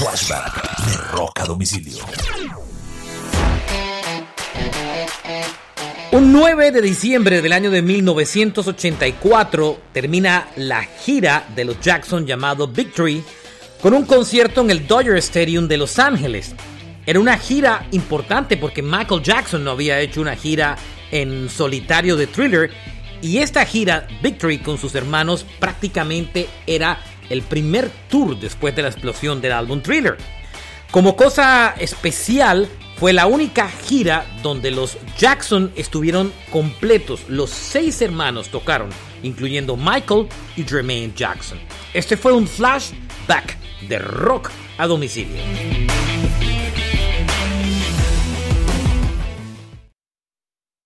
Flashback de Rock a Domicilio. Un 9 de diciembre del año de 1984 termina la gira de los Jackson llamado Victory con un concierto en el Dodger Stadium de Los Ángeles. Era una gira importante porque Michael Jackson no había hecho una gira en solitario de Thriller y esta gira Victory con sus hermanos prácticamente era el primer tour después de la explosión del álbum Thriller. Como cosa especial, fue la única gira donde los Jackson estuvieron completos. Los seis hermanos tocaron, incluyendo Michael y Jermaine Jackson. Este fue un flashback de rock a domicilio.